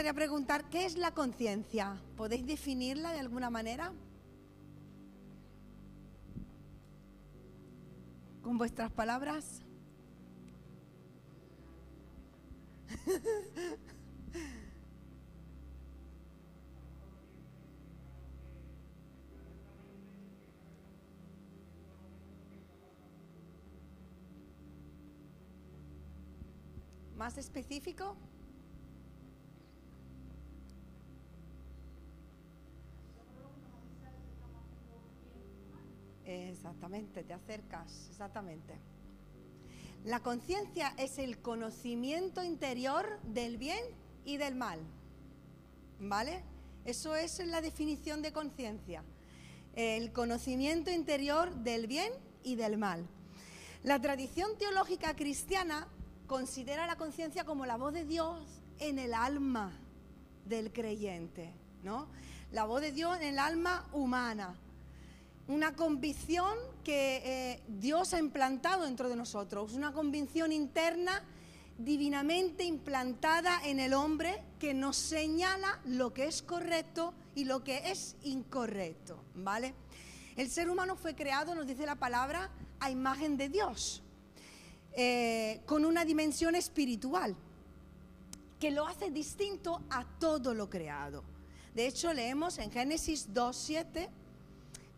gustaría preguntar, ¿qué es la conciencia? ¿Podéis definirla de alguna manera? Con vuestras palabras. ¿Más específico? Exactamente, te acercas, exactamente. La conciencia es el conocimiento interior del bien y del mal. ¿Vale? Eso es la definición de conciencia. El conocimiento interior del bien y del mal. La tradición teológica cristiana considera la conciencia como la voz de Dios en el alma del creyente, ¿no? La voz de Dios en el alma humana una convicción que eh, Dios ha implantado dentro de nosotros, una convicción interna divinamente implantada en el hombre que nos señala lo que es correcto y lo que es incorrecto, ¿vale? El ser humano fue creado, nos dice la palabra, a imagen de Dios, eh, con una dimensión espiritual que lo hace distinto a todo lo creado. De hecho, leemos en Génesis 2.7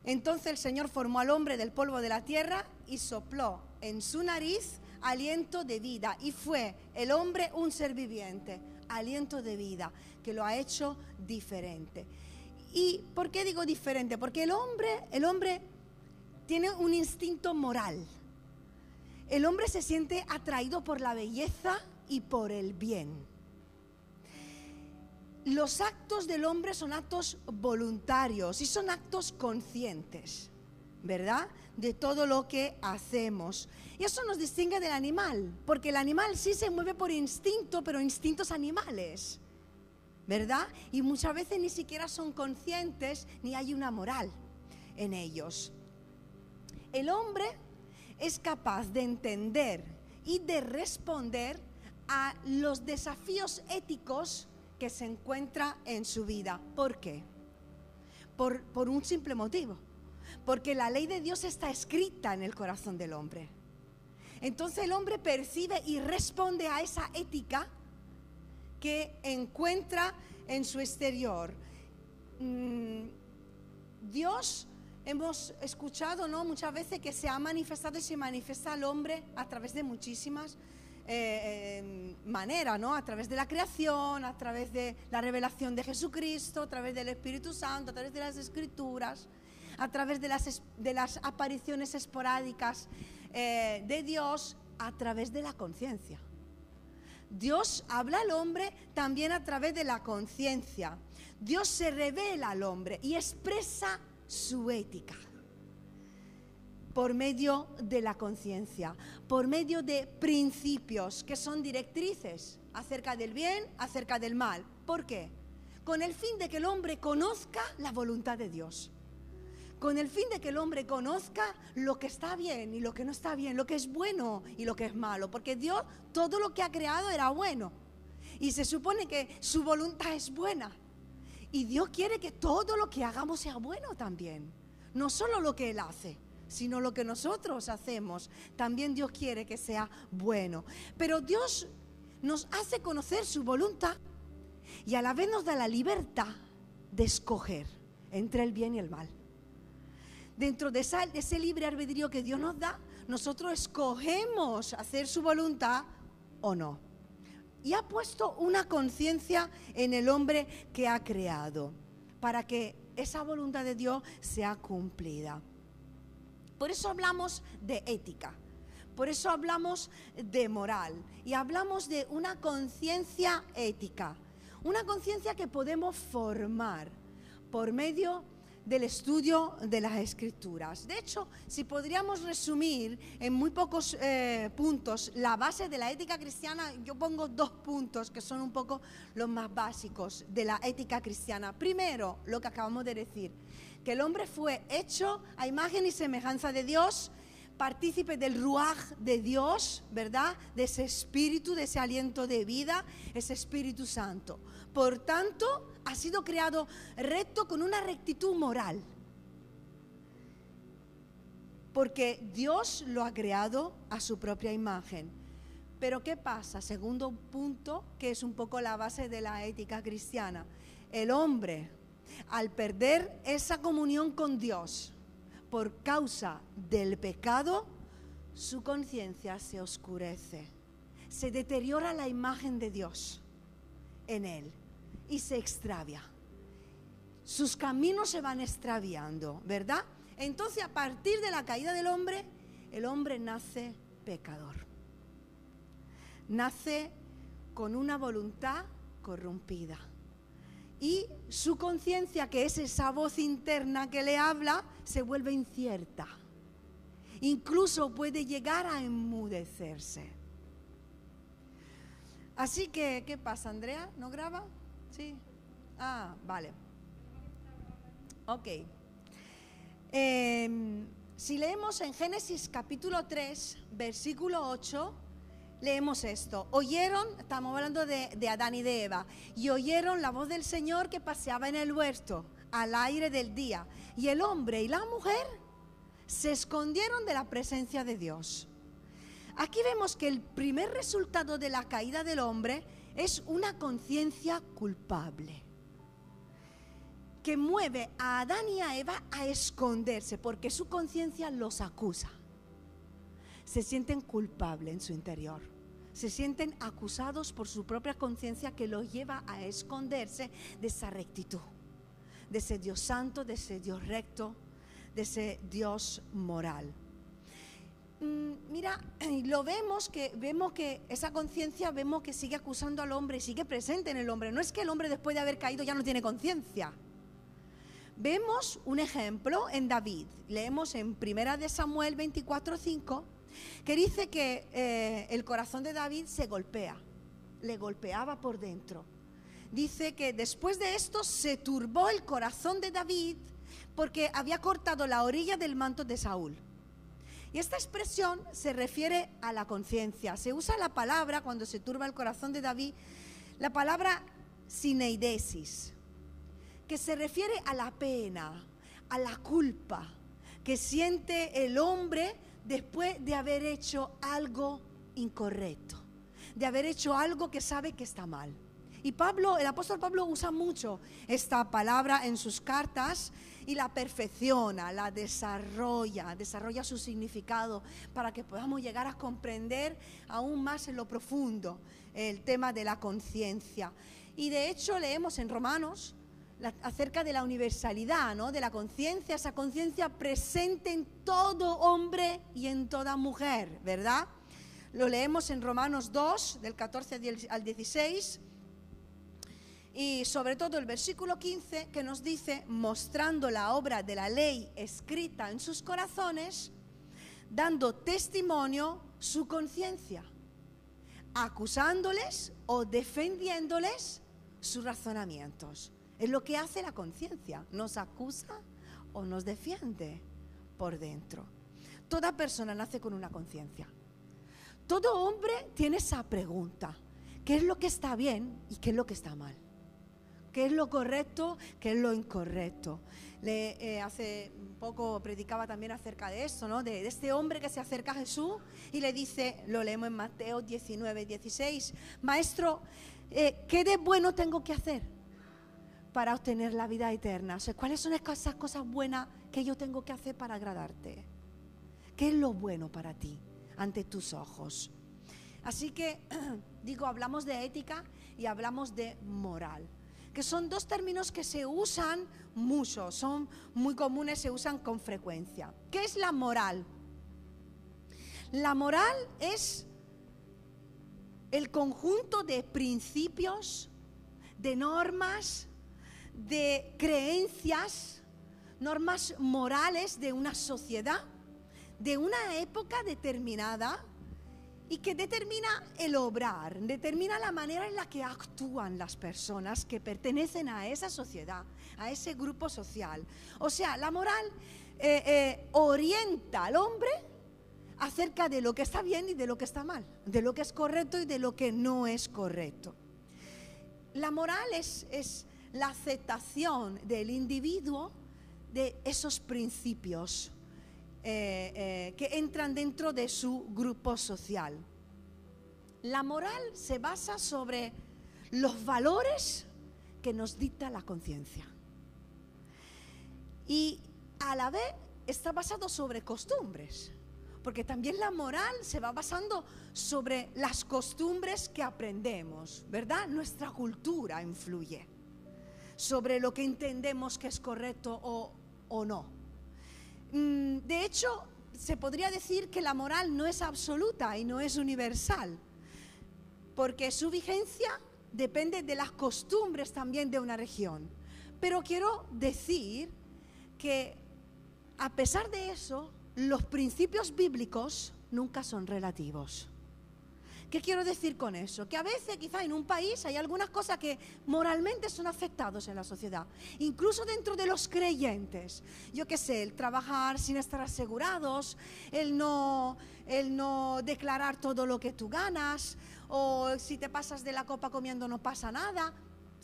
entonces el Señor formó al hombre del polvo de la tierra y sopló en su nariz aliento de vida y fue el hombre un ser viviente, aliento de vida, que lo ha hecho diferente. ¿Y por qué digo diferente? Porque el hombre, el hombre tiene un instinto moral. El hombre se siente atraído por la belleza y por el bien los actos del hombre son actos voluntarios y son actos conscientes, ¿verdad? De todo lo que hacemos. Y eso nos distingue del animal, porque el animal sí se mueve por instinto, pero instintos animales, ¿verdad? Y muchas veces ni siquiera son conscientes ni hay una moral en ellos. El hombre es capaz de entender y de responder a los desafíos éticos que se encuentra en su vida. ¿Por qué? Por, por un simple motivo. Porque la ley de Dios está escrita en el corazón del hombre. Entonces el hombre percibe y responde a esa ética que encuentra en su exterior. Mm, Dios, hemos escuchado ¿no? muchas veces que se ha manifestado y se manifiesta al hombre a través de muchísimas eh, manera, ¿no? A través de la creación, a través de la revelación de Jesucristo, a través del Espíritu Santo, a través de las Escrituras, a través de las, de las apariciones esporádicas eh, de Dios, a través de la conciencia. Dios habla al hombre también a través de la conciencia. Dios se revela al hombre y expresa su ética por medio de la conciencia, por medio de principios que son directrices acerca del bien, acerca del mal. ¿Por qué? Con el fin de que el hombre conozca la voluntad de Dios. Con el fin de que el hombre conozca lo que está bien y lo que no está bien, lo que es bueno y lo que es malo. Porque Dios todo lo que ha creado era bueno. Y se supone que su voluntad es buena. Y Dios quiere que todo lo que hagamos sea bueno también. No solo lo que Él hace sino lo que nosotros hacemos. También Dios quiere que sea bueno. Pero Dios nos hace conocer su voluntad y a la vez nos da la libertad de escoger entre el bien y el mal. Dentro de, ese libre albedrío que Dios nos da, nosotros escogemos hacer su voluntad o no. Y ha puesto una conciencia en el hombre que ha creado para que esa voluntad de Dios sea cumplida. Por eso hablamos de ética, por eso hablamos de moral y hablamos de una conciencia ética, una conciencia que podemos formar por medio del estudio de las escrituras. De hecho, si podríamos resumir en muy pocos eh, puntos la base de la ética cristiana, yo pongo dos puntos que son un poco los más básicos de la ética cristiana. Primero, lo que acabamos de decir, que el hombre fue hecho a imagen y semejanza de Dios, partícipe del ruaj de Dios, ¿verdad? De ese espíritu, de ese aliento de vida, ese Espíritu Santo. Por tanto, ha sido creado recto con una rectitud moral. Porque Dios lo ha creado a su propia imagen. Pero ¿qué pasa? Segundo punto, que es un poco la base de la ética cristiana. El hombre, al perder esa comunión con Dios por causa del pecado, su conciencia se oscurece. Se deteriora la imagen de Dios en él y se extravia. Sus caminos se van extraviando, ¿verdad? Entonces, a partir de la caída del hombre, el hombre nace pecador. Nace con una voluntad corrompida. Y su conciencia, que es esa voz interna que le habla, se vuelve incierta. Incluso puede llegar a enmudecerse. Así que, ¿qué pasa, Andrea? ¿No graba? Sí. Ah, vale. Ok. Em, si leemos en Génesis capítulo 3, versículo 8, leemos esto. Oyeron, estamos hablando de, de, Adán y de Eva, y oyeron la voz del Señor que paseaba en el huerto al aire del día. Y el hombre y la mujer se escondieron de la presencia de Dios. Aquí vemos que el primer resultado de la caída del hombre es una conciencia culpable que mueve a Adán y a Eva a esconderse porque su conciencia los acusa. Se sienten culpables en su interior. Se sienten acusados por su propia conciencia que los lleva a esconderse de esa rectitud, de ese Dios santo, de ese Dios recto, de ese Dios moral. Mm, mira, lo vemos que vemos que esa conciencia vemos que sigue acusando al hombre, sigue presente en el hombre. No es que el hombre después de haber caído ya no tiene conciencia. Vemos un ejemplo en David. Leemos en Primera de Samuel 24:5 que dice que eh, el corazón de David se golpea, le golpeaba por dentro. Dice que después de esto se turbó el corazón de David porque había cortado la orilla del manto de Saúl. Y esta expresión se refiere a la conciencia. Se usa la palabra, cuando se turba el corazón de David, la palabra sineidesis, que se refiere a la pena, a la culpa que siente el hombre después de haber hecho algo incorrecto, de haber hecho algo que sabe que está mal. Y Pablo, el apóstol Pablo usa mucho esta palabra en sus cartas y la perfecciona, la desarrolla, desarrolla su significado para que podamos llegar a comprender aún más en lo profundo el tema de la conciencia. Y de hecho leemos en Romanos acerca de la universalidad, ¿no? de la conciencia, esa conciencia presente en todo hombre y en toda mujer, ¿verdad? Lo leemos en Romanos 2, del 14 al 16 y sobre todo el versículo 15 que nos dice, mostrando la obra de la ley escrita en sus corazones, dando testimonio su conciencia, acusándoles o defendiéndoles sus razonamientos. Es lo que hace la conciencia, nos acusa o nos defiende por dentro. Toda persona nace con una conciencia. Todo hombre tiene esa pregunta, ¿qué es lo que está bien y qué es lo que está mal? qué es lo correcto, qué es lo incorrecto. Le, eh, hace poco predicaba también acerca de eso, ¿no? De, este hombre que se acerca a Jesús y le dice, lo leemos en Mateo 19, 16, Maestro, eh, ¿qué de bueno tengo que hacer para obtener la vida eterna? ¿cuáles son esas cosas buenas que yo tengo que hacer para agradarte? ¿Qué es lo bueno para ti ante tus ojos? Así que, digo, hablamos de ética y hablamos de moral que son dos términos que se usan mucho, son muy comunes, se usan con frecuencia. ¿Qué es la moral? La moral es el conjunto de principios, de normas, de creencias, normas morales de una sociedad, de una época determinada y que determina el obrar, determina la manera en la que actúan las personas que pertenecen a esa sociedad, a ese grupo social. O sea, la moral eh, eh, orienta al hombre acerca de lo que está bien y de lo que está mal, de lo que es correcto y de lo que no es correcto. La moral es, es la aceptación del individuo de esos principios eh, eh, que entran dentro de su grupo social. La moral se basa sobre los valores que nos dicta la conciencia. Y a la vez está basado sobre costumbres, porque también la moral se va basando sobre las costumbres que aprendemos, ¿verdad? Nuestra cultura influye sobre lo que entendemos que es correcto o, o no. Mm, de hecho, se podría decir que la moral no es absoluta y no es universal, porque su vigencia depende de las costumbres también de una región. Pero quiero decir que a pesar de eso, los principios bíblicos nunca son relativos. ¿Qué quiero decir con eso? Que a veces quizá en un país hay algunas cosas que moralmente son afectados en la sociedad, incluso dentro de los creyentes. Yo qué sé, el trabajar sin estar asegurados, el no, el no declarar todo lo que tú ganas, o si te pasas de la copa comiendo no pasa nada.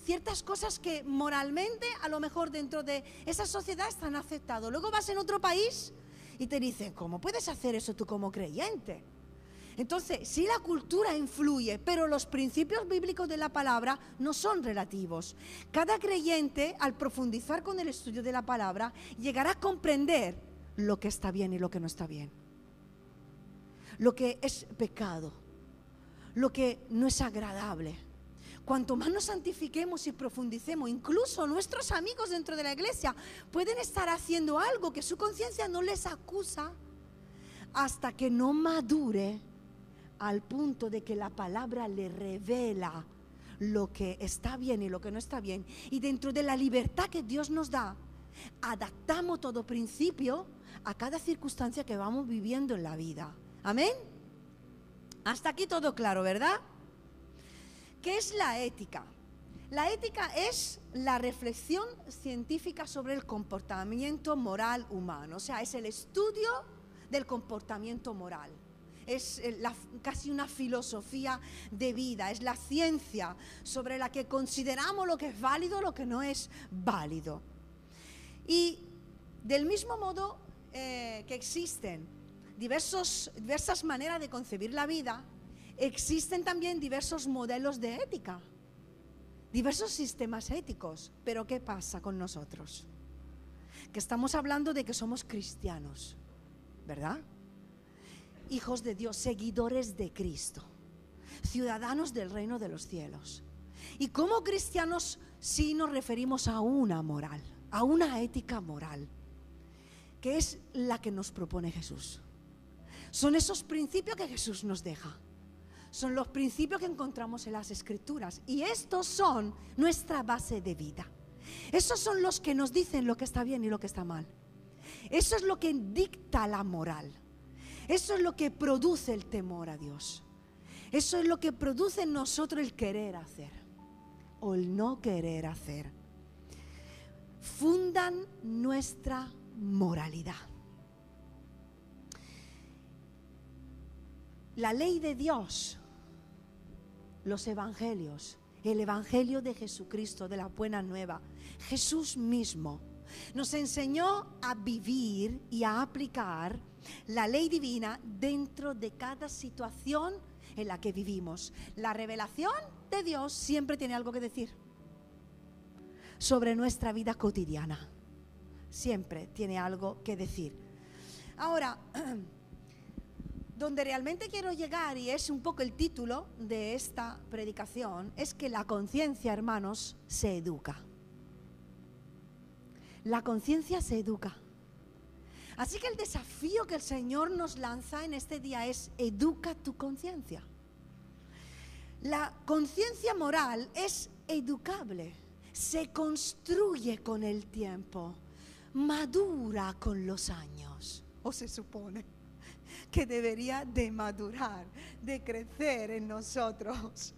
Ciertas cosas que moralmente a lo mejor dentro de esa sociedad están aceptados. Luego vas en otro país y te dicen, ¿cómo puedes hacer eso tú como creyente? Entonces, sí la cultura influye, pero los principios bíblicos de la palabra no son relativos. Cada creyente, al profundizar con el estudio de la palabra, llegará a comprender lo que está bien y lo que no está bien. Lo que es pecado, lo que no es agradable. Cuanto más nos santifiquemos y profundicemos, incluso nuestros amigos dentro de la iglesia pueden estar haciendo algo que su conciencia no les acusa hasta que no madure al punto de que la palabra le revela lo que está bien y lo que no está bien. Y dentro de la libertad que Dios nos da, adaptamos todo principio a cada circunstancia que vamos viviendo en la vida. Amén. Hasta aquí todo claro, ¿verdad? ¿Qué es la ética? La ética es la reflexión científica sobre el comportamiento moral humano, o sea, es el estudio del comportamiento moral es eh, casi una filosofía de vida, es la ciencia sobre la que consideramos lo que es válido, lo que no es válido. Y del mismo modo eh, que existen diversos, diversas maneras de concebir la vida, existen también diversos modelos de ética, diversos sistemas éticos. Pero ¿qué pasa con nosotros? Que estamos hablando de que somos cristianos, ¿verdad? Hijos de Dios, seguidores de Cristo, ciudadanos del reino de los cielos. Y como cristianos sí nos referimos a una moral, a una ética moral, que es la que nos propone Jesús. Son esos principios que Jesús nos deja. Son los principios que encontramos en las escrituras. Y estos son nuestra base de vida. Esos son los que nos dicen lo que está bien y lo que está mal. Eso es lo que dicta la moral. Eso es lo que produce el temor a Dios. Eso es lo que produce en nosotros el querer hacer o el no querer hacer. Fundan nuestra moralidad. La ley de Dios, los evangelios, el evangelio de Jesucristo, de la buena nueva, Jesús mismo, nos enseñó a vivir y a aplicar la ley divina dentro de cada situación en la que vivimos. La revelación de Dios siempre tiene algo que decir sobre nuestra vida cotidiana. Siempre tiene algo que decir. Ahora, donde realmente quiero llegar, y es un poco el título de esta predicación, es que la conciencia, hermanos, se educa. La conciencia se educa. Así que el desafío que el Señor nos lanza en este día es educa tu conciencia. La conciencia moral es educable, se construye con el tiempo, madura con los años, o se supone que debería de madurar, de crecer en nosotros.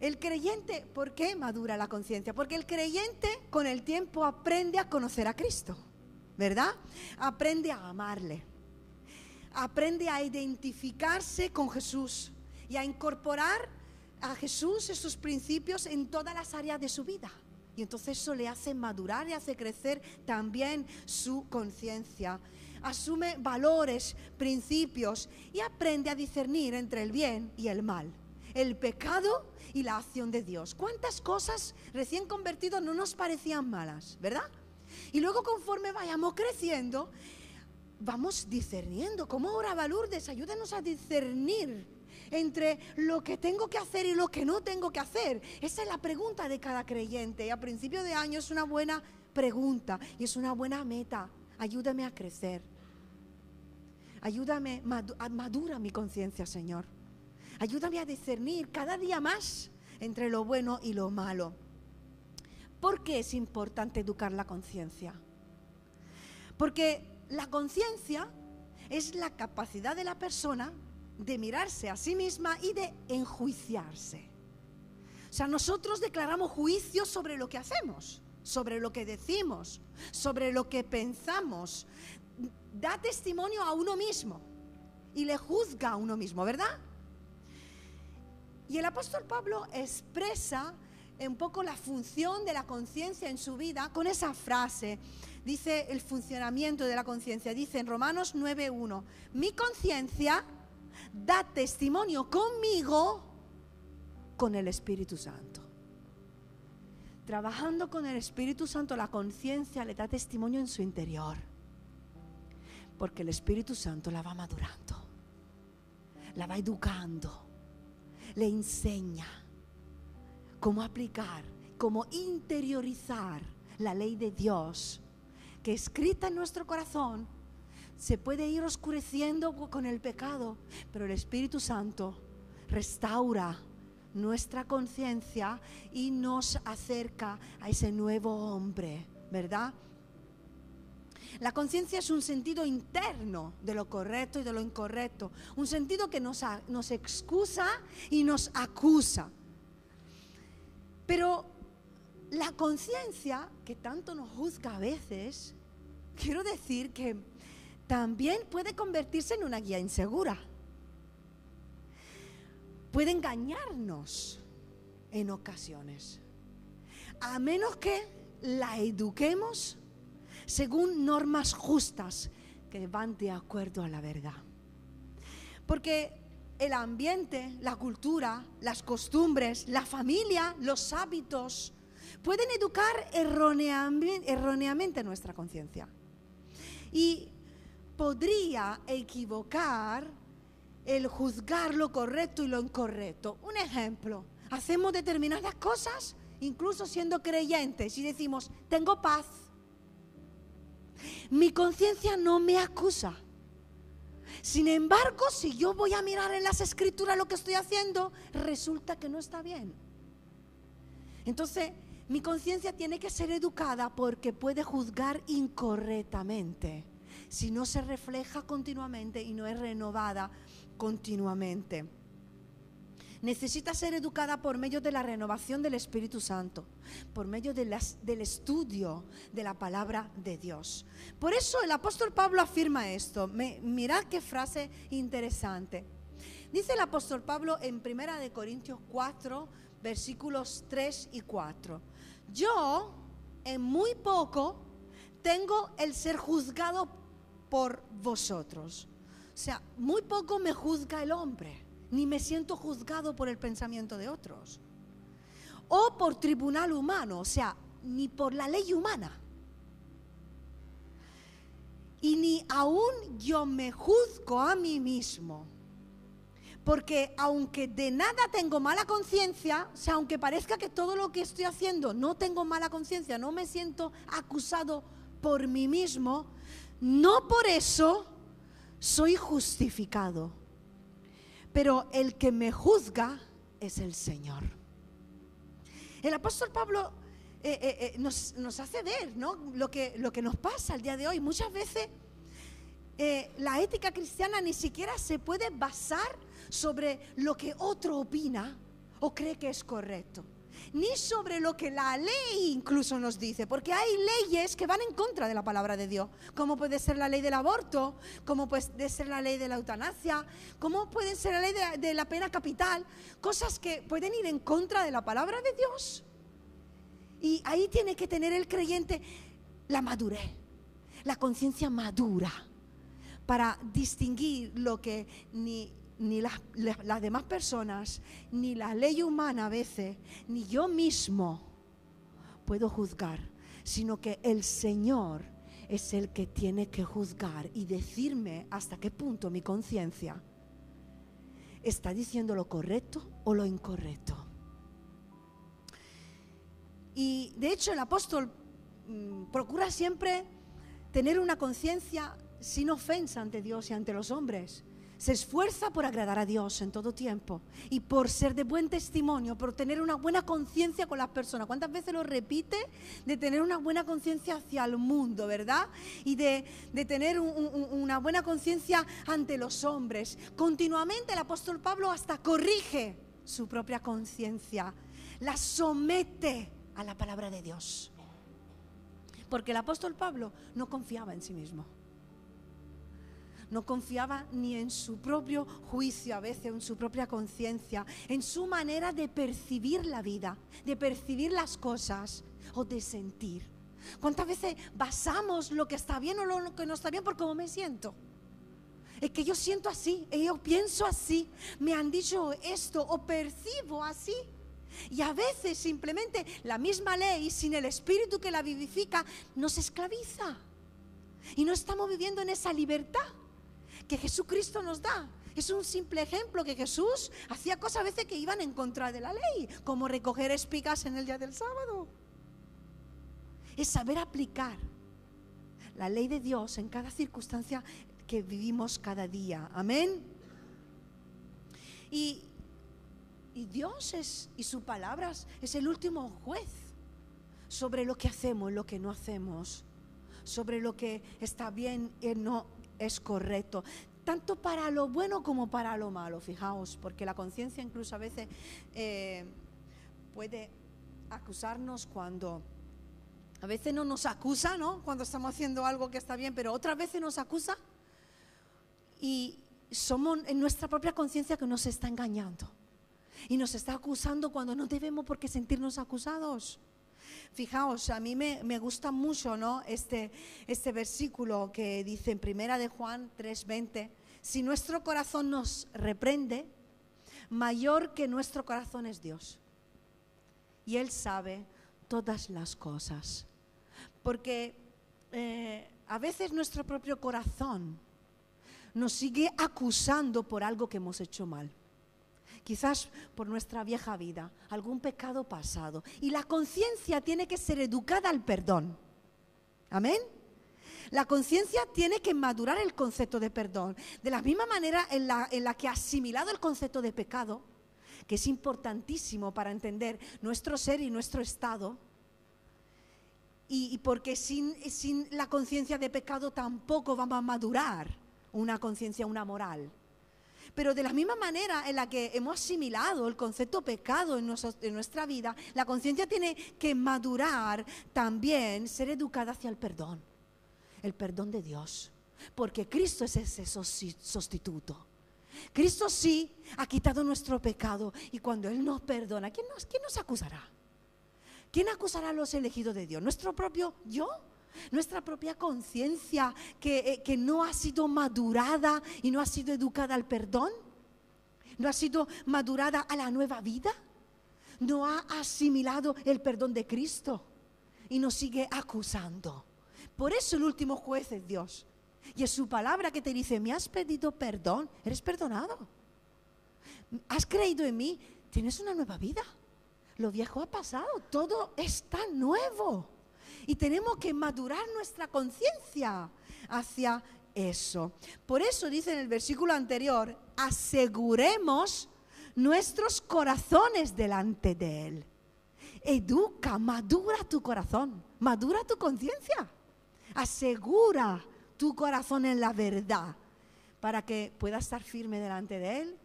El creyente, ¿por qué madura la conciencia? Porque el creyente con el tiempo aprende a conocer a Cristo. ¿verdad? Aprende a amarle. aprende a identificarse con Jesús y a incorporar a Jesús esos principios en todas las áreas de su vida. Y entonces eso le hace madurar y hace crecer también su conciencia. Asume valores, principios y aprende a discernir entre el bien y el mal, el pecado y la acción de Dios. ¿Cuántas cosas recién convertidos no nos parecían malas, verdad? Y luego conforme vayamos creciendo, vamos discerniendo. Como oraba Lourdes, ayúdanos a discernir entre lo que tengo que hacer y lo que no tengo que hacer. Esa es la pregunta de cada creyente. Y a principio de año es una buena pregunta y es una buena meta. Ayúdame a crecer. Ayúdame, madura mi conciencia, Señor. Ayúdame a discernir cada día más entre lo bueno y lo malo. ¿Por qué es importante educar la conciencia? Porque la conciencia es la capacidad de la persona de mirarse a sí misma y de enjuiciarse. O sea, nosotros declaramos juicio sobre lo que hacemos, sobre lo que decimos, sobre lo que pensamos. Da testimonio a uno mismo y le juzga a uno mismo, ¿verdad? Y el apóstol Pablo expresa un poco la función de la conciencia en su vida con esa frase. Dice el funcionamiento de la conciencia. Dice en Romanos 9.1, mi conciencia da testimonio conmigo con el Espíritu Santo. Trabajando con el Espíritu Santo, la conciencia le da testimonio en su interior. Porque el Espíritu Santo la va madurando, la va educando, le enseña cómo aplicar, cómo interiorizar la ley de Dios que escrita en nuestro corazón se puede ir oscureciendo con el pecado, pero el Espíritu Santo restaura nuestra conciencia y nos acerca a ese nuevo hombre, ¿verdad? La conciencia es un sentido interno de lo correcto y de lo incorrecto, un sentido que nos, excusa y nos acusa. Pero la conciencia, que tanto nos juzga a veces, quiero decir que también puede convertirse en una guía insegura. Puede engañarnos en ocasiones. A menos que la eduquemos según normas justas que van de acuerdo a la verdad. Porque el ambiente, la cultura, las costumbres, la familia, los hábitos, pueden educar erróneamente, nuestra conciencia. Y podría equivocar el juzgar lo correcto y lo incorrecto. Un ejemplo, hacemos determinadas cosas, incluso siendo creyentes, y decimos, tengo paz. Mi conciencia no me acusa. Sin embargo, si yo voy a mirar en las escrituras lo que estoy haciendo, resulta que no está bien. Entonces, mi conciencia tiene que ser educada porque puede juzgar incorrectamente si no se refleja continuamente y no es renovada continuamente. Necesita ser educada por medio de la renovación del Espíritu Santo, por medio del estudio de la palabra de Dios. Por eso el apóstol Pablo afirma esto. mirad qué frase interesante. Dice el apóstol Pablo en 1 de Corintios 4, versículos 3 y 4. Yo en muy poco tengo el ser juzgado por vosotros. O sea, muy poco me juzga el hombre, ni me siento juzgado por el pensamiento de otros. O por tribunal humano, o sea, ni por la ley humana. Y ni aún yo me juzgo a mí mismo. Porque aunque de nada tengo mala conciencia, o sea, aunque parezca que todo lo que estoy haciendo no tengo mala conciencia, no me siento acusado por mí mismo, no por eso soy justificado, pero el que me juzga es el Señor. El apóstol Pablo eh, eh, eh, nos, hace ver lo, que, lo que nos pasa el día de hoy. Muchas veces la ética cristiana ni siquiera se puede basar sobre lo que otro opina o cree que es correcto. Ni sobre lo que la ley incluso nos dice, porque hay leyes que van en contra de la palabra de Dios, como puede ser la ley del aborto, como puede ser la ley de la eutanasia, como puede ser la ley de, de la pena capital, cosas que pueden ir en contra de la palabra de Dios. Y ahí tiene que tener el creyente la madurez, la conciencia madura para distinguir lo que ni ni las, demás personas, ni la ley humana a veces, ni yo mismo puedo juzgar, sino que el Señor es el que tiene que juzgar y decirme hasta qué punto mi conciencia está diciendo lo correcto o lo incorrecto. Y de hecho el apóstol mm, procura siempre tener una conciencia sin ofensa ante Dios y ante los hombres se esfuerza por agradar a Dios en todo tiempo y por ser de buen testimonio, por tener una buena conciencia con las personas. ¿Cuántas veces lo repite? De tener una buena conciencia hacia el mundo, ¿verdad? Y de, tener una buena conciencia ante los hombres. Continuamente el apóstol Pablo hasta corrige su propia conciencia, la somete a la palabra de Dios. Porque el apóstol Pablo no confiaba en sí mismo no confiaba ni en su propio juicio, a veces en su propia conciencia, en su manera de percibir la vida, de percibir las cosas o de sentir. ¿Cuántas veces basamos lo que está bien o lo que no está bien por cómo me siento? Es que yo siento así, yo pienso así, me han dicho esto o percibo así. Y a veces simplemente la misma ley, sin el espíritu que la vivifica, nos esclaviza. Y no estamos viviendo en esa libertad que Jesucristo nos da. Es un simple ejemplo que Jesús hacía cosas a veces que iban en contra de la ley, como recoger espigas en el día del sábado. Es saber aplicar la ley de Dios en cada circunstancia que vivimos cada día. Amén. Y, y Dios es, y sus palabras es el último juez sobre lo que hacemos lo que no hacemos, sobre lo que está bien y no es correcto, tanto para lo bueno como para lo malo, fijaos, porque la conciencia incluso a veces eh, puede acusarnos cuando... A veces no nos acusa, ¿no? Cuando estamos haciendo algo que está bien, pero otras veces nos acusa y somos en nuestra propia conciencia que nos está engañando y nos está acusando cuando no debemos por qué sentirnos acusados. Fijaos, a mí me, gusta mucho ¿no? este, este versículo que dice en primera de Juan 3:20, si nuestro corazón nos reprende, mayor que nuestro corazón es Dios. Y Él sabe todas las cosas. Porque eh, a veces nuestro propio corazón nos sigue acusando por algo que hemos hecho mal quizás por nuestra vieja vida, algún pecado pasado. Y la conciencia tiene que ser educada al perdón. Amén. La conciencia tiene que madurar el concepto de perdón. De la misma manera en la, que ha asimilado el concepto de pecado, que es importantísimo para entender nuestro ser y nuestro estado. Y, porque sin, sin la conciencia de pecado tampoco vamos a madurar una conciencia, una moral. Pero de la misma manera en la que hemos asimilado el concepto pecado en, nuestra vida, la conciencia tiene que madurar también, ser educada hacia el perdón, el perdón de Dios. Porque Cristo es ese sustituto. Cristo sí ha quitado nuestro pecado y cuando Él nos perdona, ¿quién nos, quién nos acusará? ¿Quién acusará a los elegidos de Dios? ¿Nuestro propio yo? Nuestra propia conciencia que, eh, no ha sido madurada y no ha sido educada al perdón, no ha sido madurada a la nueva vida, no ha asimilado el perdón de Cristo y nos sigue acusando. Por eso el último juez es Dios. Y es su palabra que te dice, me has pedido perdón, eres perdonado. Has creído en mí, tienes una nueva vida. Lo viejo ha pasado, todo está nuevo. Y tenemos que madurar nuestra conciencia hacia eso. Por eso dice en el versículo anterior, aseguremos nuestros corazones delante de Él. Educa, madura tu corazón, madura tu conciencia. Asegura tu corazón en la verdad para que puedas estar firme delante de Él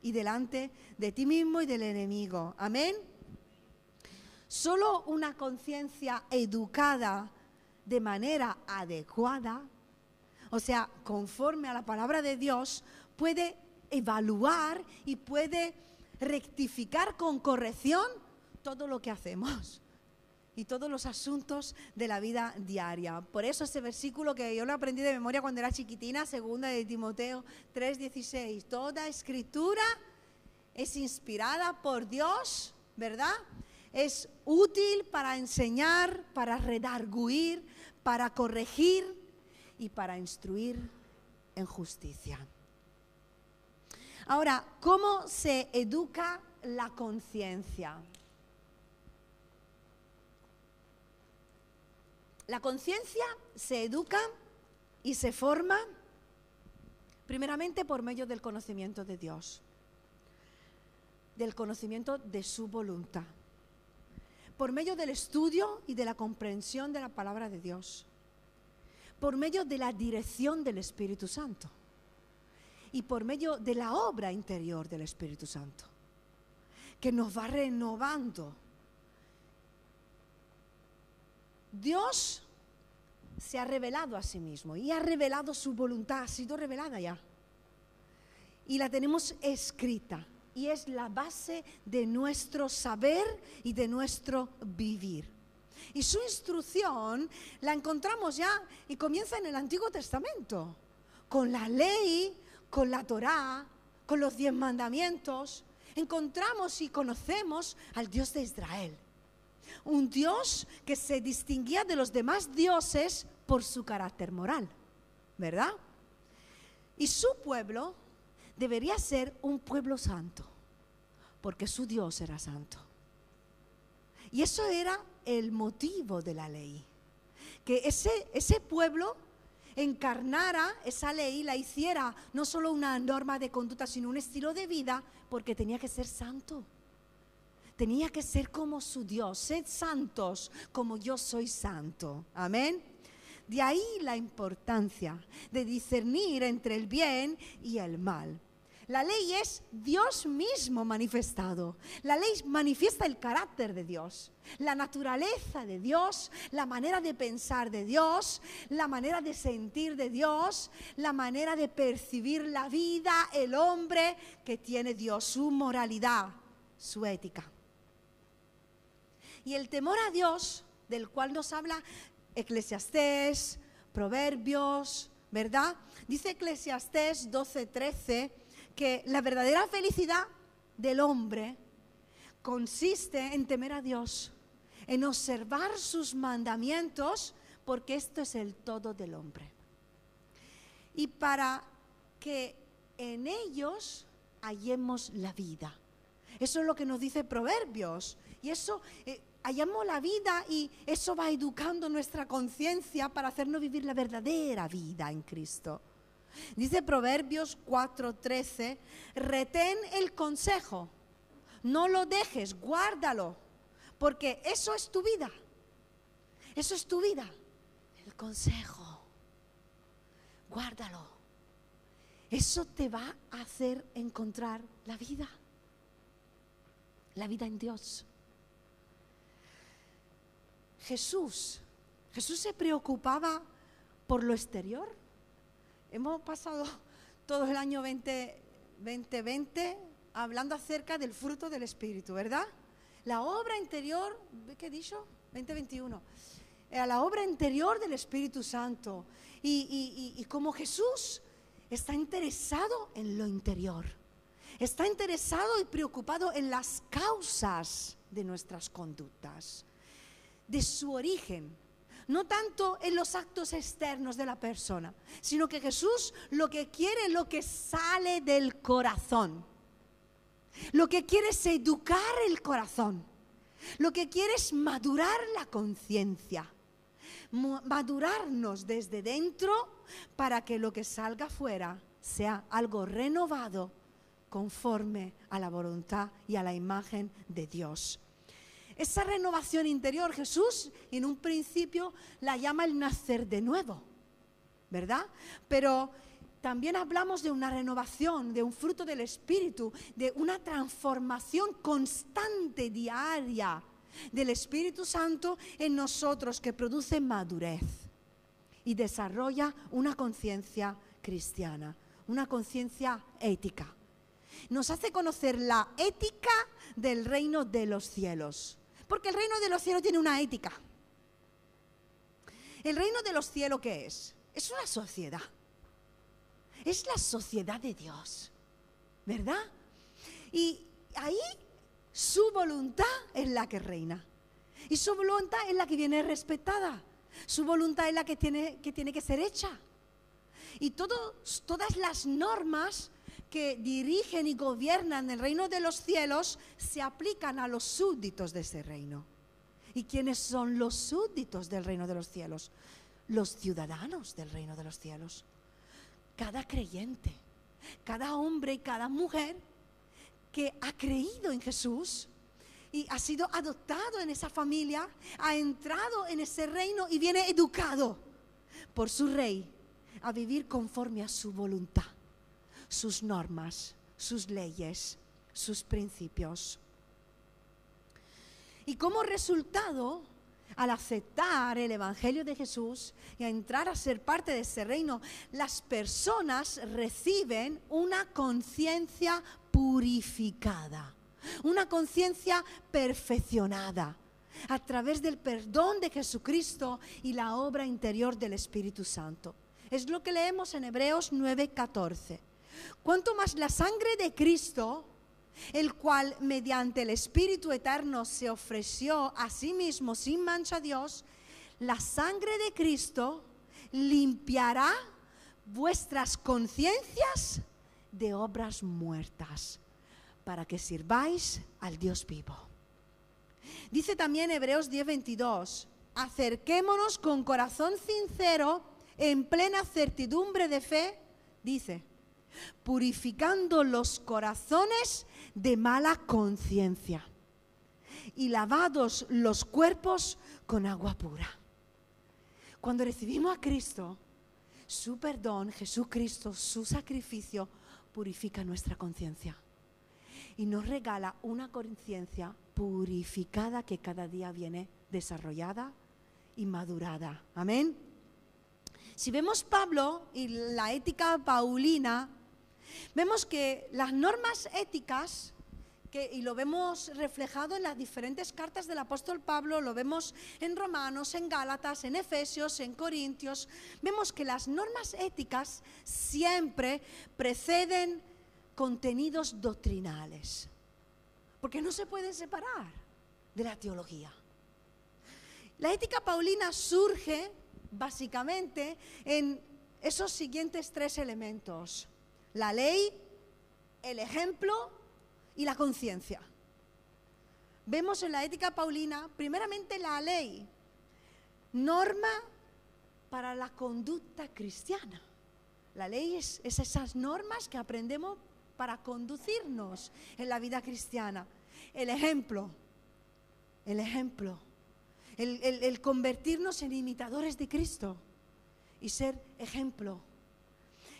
y delante de ti mismo y del enemigo. Amén. Solo una conciencia educada de manera adecuada, o sea, conforme a la palabra de Dios, puede evaluar y puede rectificar con corrección todo lo que hacemos y todos los asuntos de la vida diaria. Por eso ese versículo que yo lo aprendí de memoria cuando era chiquitina, segunda de Timoteo 3:16, toda escritura es inspirada por Dios, ¿verdad? Es útil para enseñar, para redarguir, para corregir y para instruir en justicia. Ahora, ¿cómo se educa la conciencia? La conciencia se educa y se forma primeramente por medio del conocimiento de Dios, del conocimiento de su voluntad, por medio del estudio y de la comprensión de la palabra de Dios, por medio de la dirección del Espíritu Santo y por medio de la obra interior del Espíritu Santo, que nos va renovando. Dios se ha revelado a sí mismo y ha revelado su voluntad, ha sido revelada ya. Y la tenemos escrita y es la base de nuestro saber y de nuestro vivir. Y su instrucción la encontramos ya y comienza en el Antiguo Testamento, con la ley con la Torá, con los diez mandamientos, encontramos y conocemos al Dios de Israel. Un Dios que se distinguía de los demás dioses por su carácter moral, ¿verdad? Y su pueblo debería ser un pueblo santo, porque su Dios era santo. Y eso era el motivo de la ley, que ese, ese pueblo encarnara esa ley, la hiciera no solo una norma de conducta, sino un estilo de vida, porque tenía que ser santo. Tenía que ser como su Dios. Sed santos como yo soy santo. Amén. De ahí la importancia de discernir entre el bien y el mal. La ley es Dios mismo manifestado. La ley manifiesta el carácter de Dios, la naturaleza de Dios, la manera de pensar de Dios, la manera de sentir de Dios, la manera de percibir la vida, el hombre que tiene Dios, su moralidad, su ética. Y el temor a Dios, del cual nos habla Eclesiastés, Proverbios, ¿verdad? Dice Eclesiastés 12:13 que la verdadera felicidad del hombre consiste en temer a Dios, en observar sus mandamientos, porque esto es el todo del hombre. Y para que en ellos hallemos la vida. Eso es lo que nos dice Proverbios. Y eso, eh, hallamos la vida y eso va educando nuestra conciencia para hacernos vivir la verdadera vida en Cristo. Dice Proverbios 4:13, retén el consejo, no lo dejes, guárdalo, porque eso es tu vida. Eso es tu vida. El consejo, guárdalo. Eso te va a hacer encontrar la vida. La vida en Dios. Jesús, Jesús se preocupaba por lo exterior Hemos pasado todo el año 2020 hablando acerca del fruto del Espíritu, ¿verdad? La obra interior, ¿qué he dicho? 2021. A la obra interior del Espíritu Santo. Y, y como Jesús está interesado en lo interior. Está interesado y preocupado en las causas de nuestras conductas, de su origen no tanto en los actos externos de la persona, sino que Jesús lo que quiere es lo que sale del corazón. Lo que quiere es educar el corazón. Lo que quiere es madurar la conciencia. Madurarnos desde dentro para que lo que salga afuera sea algo renovado conforme a la voluntad y a la imagen de Dios. Esa renovación interior Jesús en un principio la llama el nacer de nuevo, ¿verdad? Pero también hablamos de una renovación, de un fruto del Espíritu, de una transformación constante, diaria, del Espíritu Santo en nosotros que produce madurez y desarrolla una conciencia cristiana, una conciencia ética. Nos hace conocer la ética del reino de los cielos, porque el reino de los cielos tiene una ética. El reino de los cielos, ¿qué es? Es una sociedad. Es la sociedad de Dios, ¿verdad? Y ahí su voluntad es la que reina. Y su voluntad es la que viene respetada. Su voluntad es la que tiene que, tiene que ser hecha. Y todas las normas que dirigen y gobiernan el reino de los cielos se aplican a los súbditos de ese reino. ¿Y quiénes son los súbditos del reino de los cielos? Los ciudadanos del reino de los cielos. Cada creyente, cada hombre y cada mujer que ha creído en Jesús y ha sido adoptado en esa familia, ha entrado en ese reino y viene educado por su rey a vivir conforme a su voluntad, sus normas, sus leyes, sus principios. Y como resultado, al aceptar el Evangelio de Jesús y a entrar a ser parte de ese reino, las personas reciben una conciencia purificada, una conciencia perfeccionada a través del perdón de Jesucristo y la obra interior del Espíritu Santo. Es lo que leemos en Hebreos 9:14. Cuanto más la sangre de Cristo, el cual mediante el Espíritu Eterno se ofreció a sí mismo sin mancha a Dios, la sangre de Cristo limpiará vuestras conciencias de obras muertas para que sirváis al Dios vivo. Dice también Hebreos 10:22, acerquémonos con corazón sincero, en plena certidumbre de fe, dice, purificando los corazones de mala conciencia y lavados los cuerpos con agua pura. Cuando recibimos a Cristo, su perdón, Jesucristo, su sacrificio, purifica nuestra conciencia y nos regala una conciencia purificada que cada día viene desarrollada y madurada. Amén. Si vemos Pablo y la ética paulina, vemos que las normas éticas y lo vemos reflejado en las diferentes cartas del apóstol Pablo, lo vemos en Romanos, en Gálatas, en Efesios, en Corintios, vemos que las normas éticas siempre preceden contenidos doctrinales, porque no se pueden separar de la teología. La ética paulina surge básicamente en esos siguientes tres elementos, la ley, el ejemplo y la conciencia. Vemos en la ética paulina, primeramente la ley, norma para la conducta cristiana. La ley es, esas normas que aprendemos para conducirnos en la vida cristiana. El ejemplo, el ejemplo, el, el convertirnos en imitadores de Cristo y ser ejemplo.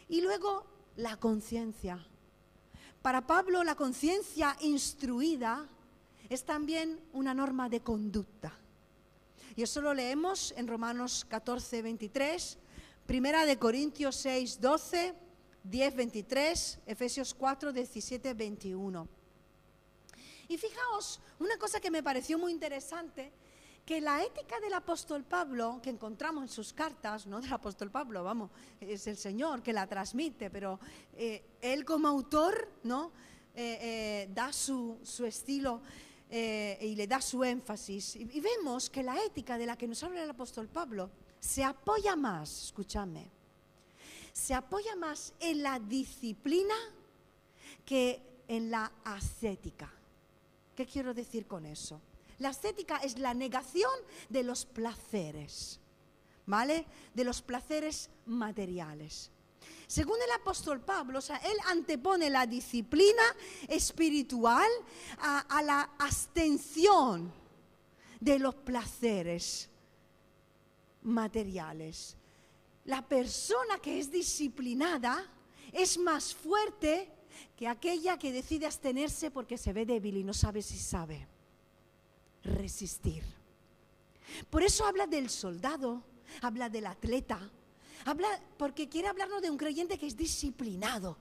Y luego la conciencia para Pablo la conciencia instruida es también una norma de conducta. Y eso lo leemos en Romanos 14, 23, Primera de Corintios 6, 12, 10, 23, Efesios 4, 17, 21. Y fijaos, una cosa que me pareció muy interesante que la ética del apóstol Pablo, que encontramos en sus cartas, no del apóstol Pablo, vamos, es el Señor que la transmite, pero eh, él como autor, ¿no? Eh, eh, da su, estilo y le da su énfasis. Y, vemos que la ética de la que nos habla el apóstol Pablo se apoya más, escúchame, se apoya más en la disciplina que en la ascética. ¿Qué quiero decir con eso? La ascética es la negación de los placeres, ¿vale? De los placeres materiales. Según el apóstol Pablo, o sea, él antepone la disciplina espiritual a, a la abstención de los placeres materiales. La persona que es disciplinada es más fuerte que aquella que decide abstenerse porque se ve débil y no sabe si sabe. Resistir. Por eso habla del soldado, habla del atleta, habla porque quiere hablarnos de un creyente que es disciplinado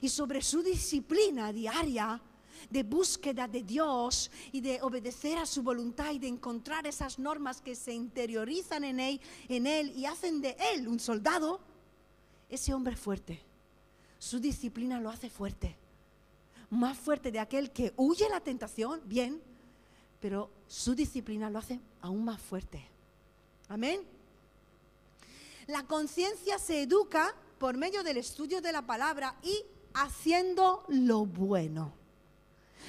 y sobre su disciplina diaria de búsqueda de Dios y de obedecer a su voluntad y de encontrar esas normas que se interiorizan en él, en él y hacen de él un soldado, ese hombre fuerte. Su disciplina lo hace fuerte. Más fuerte de aquel que huye la tentación, bien, pero su disciplina lo hace aún más fuerte. Amén. La conciencia se educa por medio del estudio de la palabra y haciendo lo bueno.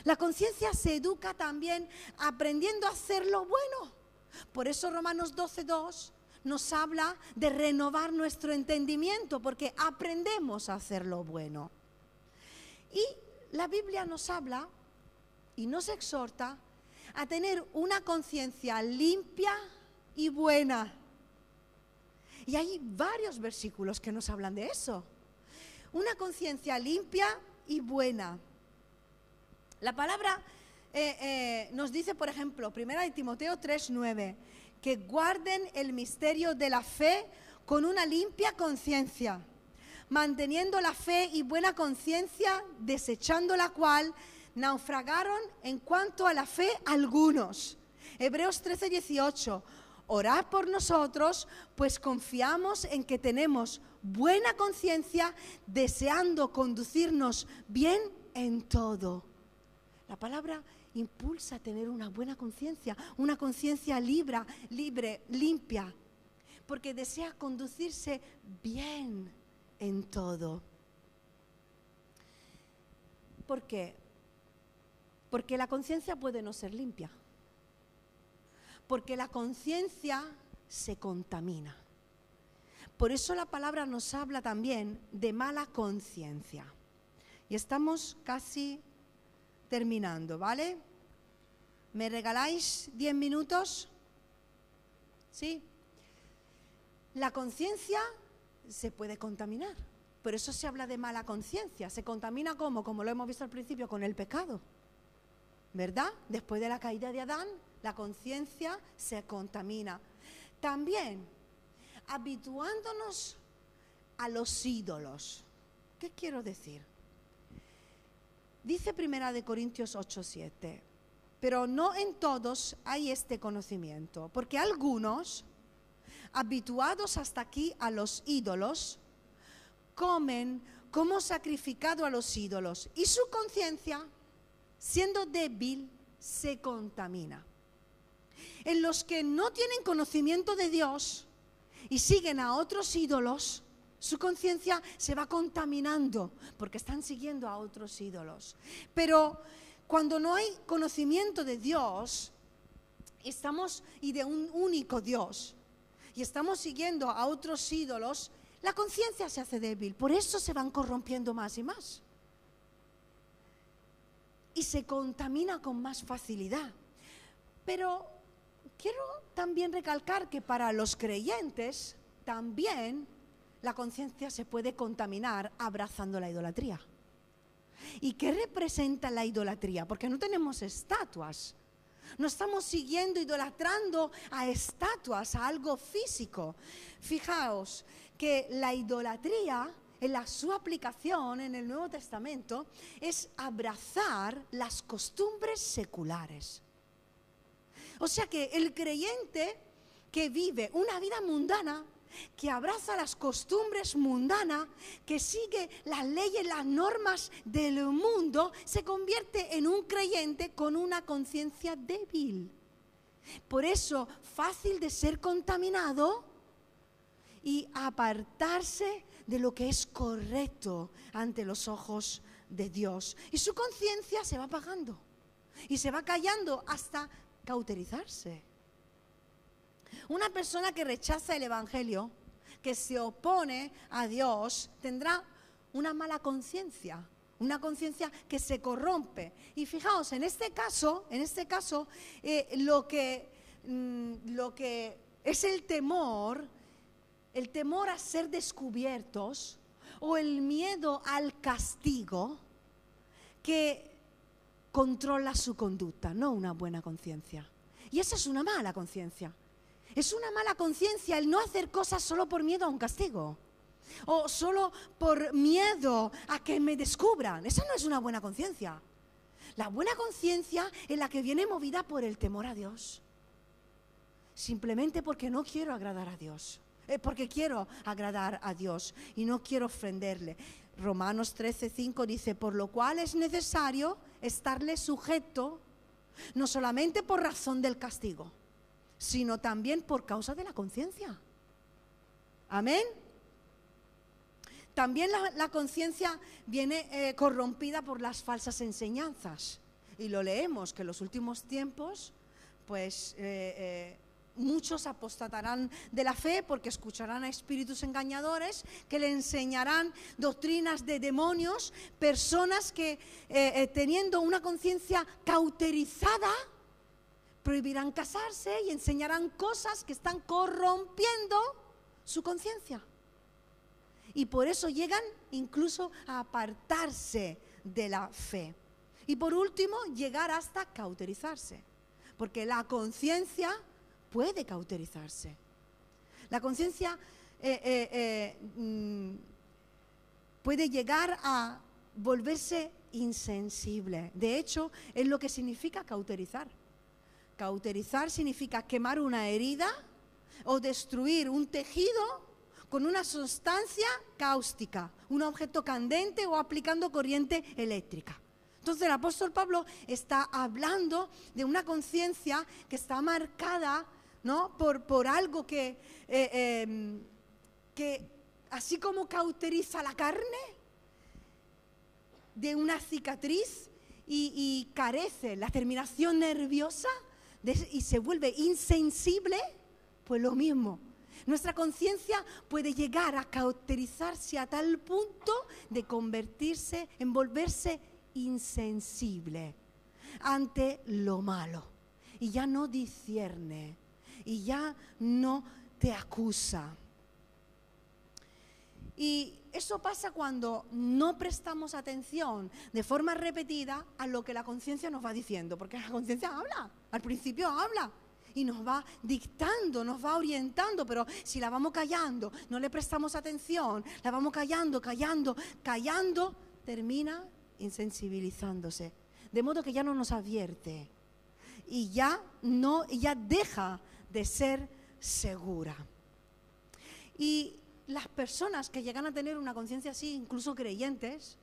La conciencia se educa también aprendiendo a hacer lo bueno. Por eso Romanos 12.2 nos habla de renovar nuestro entendimiento, porque aprendemos a hacer lo bueno. Y la Biblia nos habla y nos exhorta a tener una conciencia limpia y buena. Y hay varios versículos que nos hablan de eso. Una conciencia limpia y buena. La palabra eh, eh, nos dice, por ejemplo, 1 Timoteo 3:9, que guarden el misterio de la fe con una limpia conciencia, manteniendo la fe y buena conciencia, desechando la cual naufragaron en cuanto a la fe algunos. Hebreos 13, 18. Orad por nosotros, pues confiamos en que tenemos buena conciencia, deseando conducirnos bien en todo. La palabra impulsa a tener una buena conciencia, una conciencia libre, libre, limpia, porque desea conducirse bien en todo. ¿Por qué? Porque la conciencia puede no ser limpia. Porque la conciencia se contamina. Por eso la palabra nos habla también de mala conciencia. Y estamos casi terminando, ¿vale? ¿Me regaláis 10 minutos? ¿Sí? La conciencia se puede contaminar. Por eso se habla de mala conciencia. ¿Se contamina cómo? Como lo hemos visto al principio, con el pecado. ¿Verdad? Después de la caída de Adán, la conciencia se contamina. También, habituándonos a los ídolos. ¿Qué quiero decir? Dice Primera de Corintios 8:7, pero no en todos hay este conocimiento, porque algunos, habituados hasta aquí a los ídolos, comen como sacrificado a los ídolos y su conciencia, siendo débil, se contamina. En los que no tienen conocimiento de Dios y siguen a otros ídolos, su conciencia se va contaminando porque están siguiendo a otros ídolos. Pero cuando no hay conocimiento de Dios, estamos y de un único Dios, y estamos siguiendo a otros ídolos, la conciencia se hace débil. Por eso se van corrompiendo más y más. Y se contamina con más facilidad. Pero quiero también recalcar que para los creyentes también la conciencia se puede contaminar abrazando la idolatría. ¿Y qué representa la idolatría? Porque no tenemos estatuas. No estamos siguiendo, idolatrando a estatuas, a algo físico. Fijaos que la idolatría, la, su aplicación en el Nuevo Testamento, es abrazar las costumbres seculares. O sea que el creyente que vive una vida mundana que abraza las costumbres mundanas, que sigue las leyes, las normas del mundo, se convierte en un creyente con una conciencia débil. Por eso, fácil de ser contaminado y apartarse de lo que es correcto ante los ojos de Dios. Y su conciencia se va apagando y se va callando hasta cauterizarse. Una persona que rechaza el Evangelio, que se opone a Dios, tendrá una mala conciencia, una conciencia que se corrompe. Y fijaos, en este caso, en este caso, eh, lo, que, mm, lo que es el temor, el temor a ser descubiertos o el miedo al castigo que controla su conducta, no una buena conciencia. Y esa es una mala conciencia. Es una mala conciencia el no hacer cosas solo por miedo a un castigo. O solo por miedo a que me descubran. Esa no es una buena conciencia. La buena conciencia es la que viene movida por el temor a Dios. Simplemente porque no quiero agradar a Dios. Eh, porque quiero agradar a Dios y no quiero ofenderle. Romanos 13:5 dice, por lo cual es necesario estarle sujeto, no solamente por razón del castigo, sino también por causa de la conciencia. Amén. También la, conciencia viene eh, corrompida por las falsas enseñanzas. Y lo leemos, que en los últimos tiempos, pues eh, muchos apostatarán de la fe porque escucharán a espíritus engañadores que le enseñarán doctrinas de demonios, personas que eh, teniendo una conciencia cauterizada, prohibirán casarse y enseñarán cosas que están corrompiendo su conciencia. Y por eso llegan incluso a apartarse de la fe. Y por último, llegar hasta cauterizarse. Porque la conciencia puede cauterizarse. La conciencia eh, eh, eh, mm, puede llegar a volverse insensible. De hecho, es lo que significa cauterizar. Cauterizar significa quemar una herida o destruir un tejido con una sustancia cáustica, un objeto candente o aplicando corriente eléctrica. Entonces el apóstol Pablo está hablando de una conciencia que está marcada ¿no? por, por algo que, eh, em, que, así como cauteriza la carne de una cicatriz y, carece la terminación nerviosa, y se vuelve insensible, pues lo mismo. Nuestra conciencia puede llegar a cauterizarse a tal punto de convertirse, en volverse insensible ante lo malo. Y ya no discierne, y ya no te acusa. Y eso pasa cuando no prestamos atención de forma repetida a lo que la conciencia nos va diciendo, porque la conciencia habla, al principio habla y nos va dictando, nos va orientando, pero si la vamos callando, no le prestamos atención, la vamos callando, callando, callando, termina insensibilizándose, de modo que ya no nos advierte y ya no ya deja de ser segura. Y las personas que llegan a tener una conciencia así, incluso creyentes,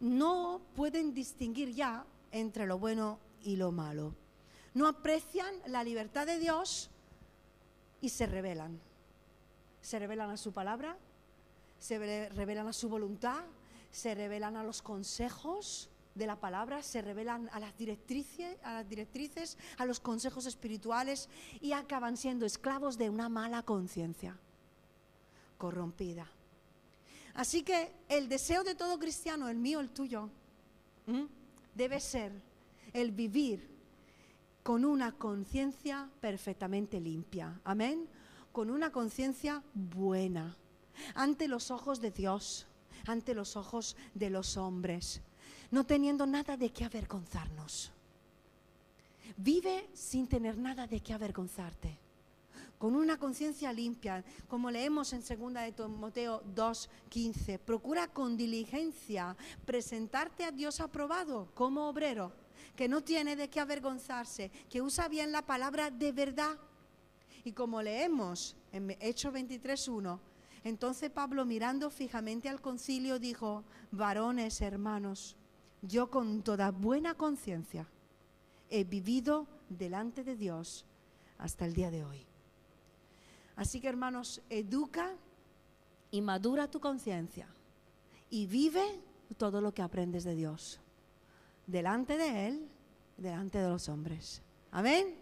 no pueden distinguir ya entre lo bueno y lo malo. No aprecian la libertad de Dios y se rebelan. Se rebelan a su palabra, se rebelan a su voluntad, se rebelan a los consejos de la palabra, se revelan a las directrices, a las directrices, a los consejos espirituales y acaban siendo esclavos de una mala conciencia corrompida. Así que el deseo de todo cristiano, el mío, el tuyo, debe ser el vivir con una conciencia perfectamente limpia. Amén. Con una conciencia buena ante los ojos de Dios, ante los ojos de los hombres, no teniendo nada de qué avergonzarnos. Vive sin tener nada de qué avergonzarte con una conciencia limpia, como leemos en 2 de Timoteo 2:15. Procura con diligencia presentarte a Dios aprobado como obrero, que no tiene de qué avergonzarse, que usa bien la palabra de verdad. Y como leemos en Hechos 23:1, entonces Pablo mirando fijamente al concilio dijo, varones hermanos, yo con toda buena conciencia he vivido delante de Dios hasta el día de hoy. Así que hermanos, educa y madura tu conciencia y vive todo lo que aprendes de Dios, delante de Él, delante de los hombres. Amén.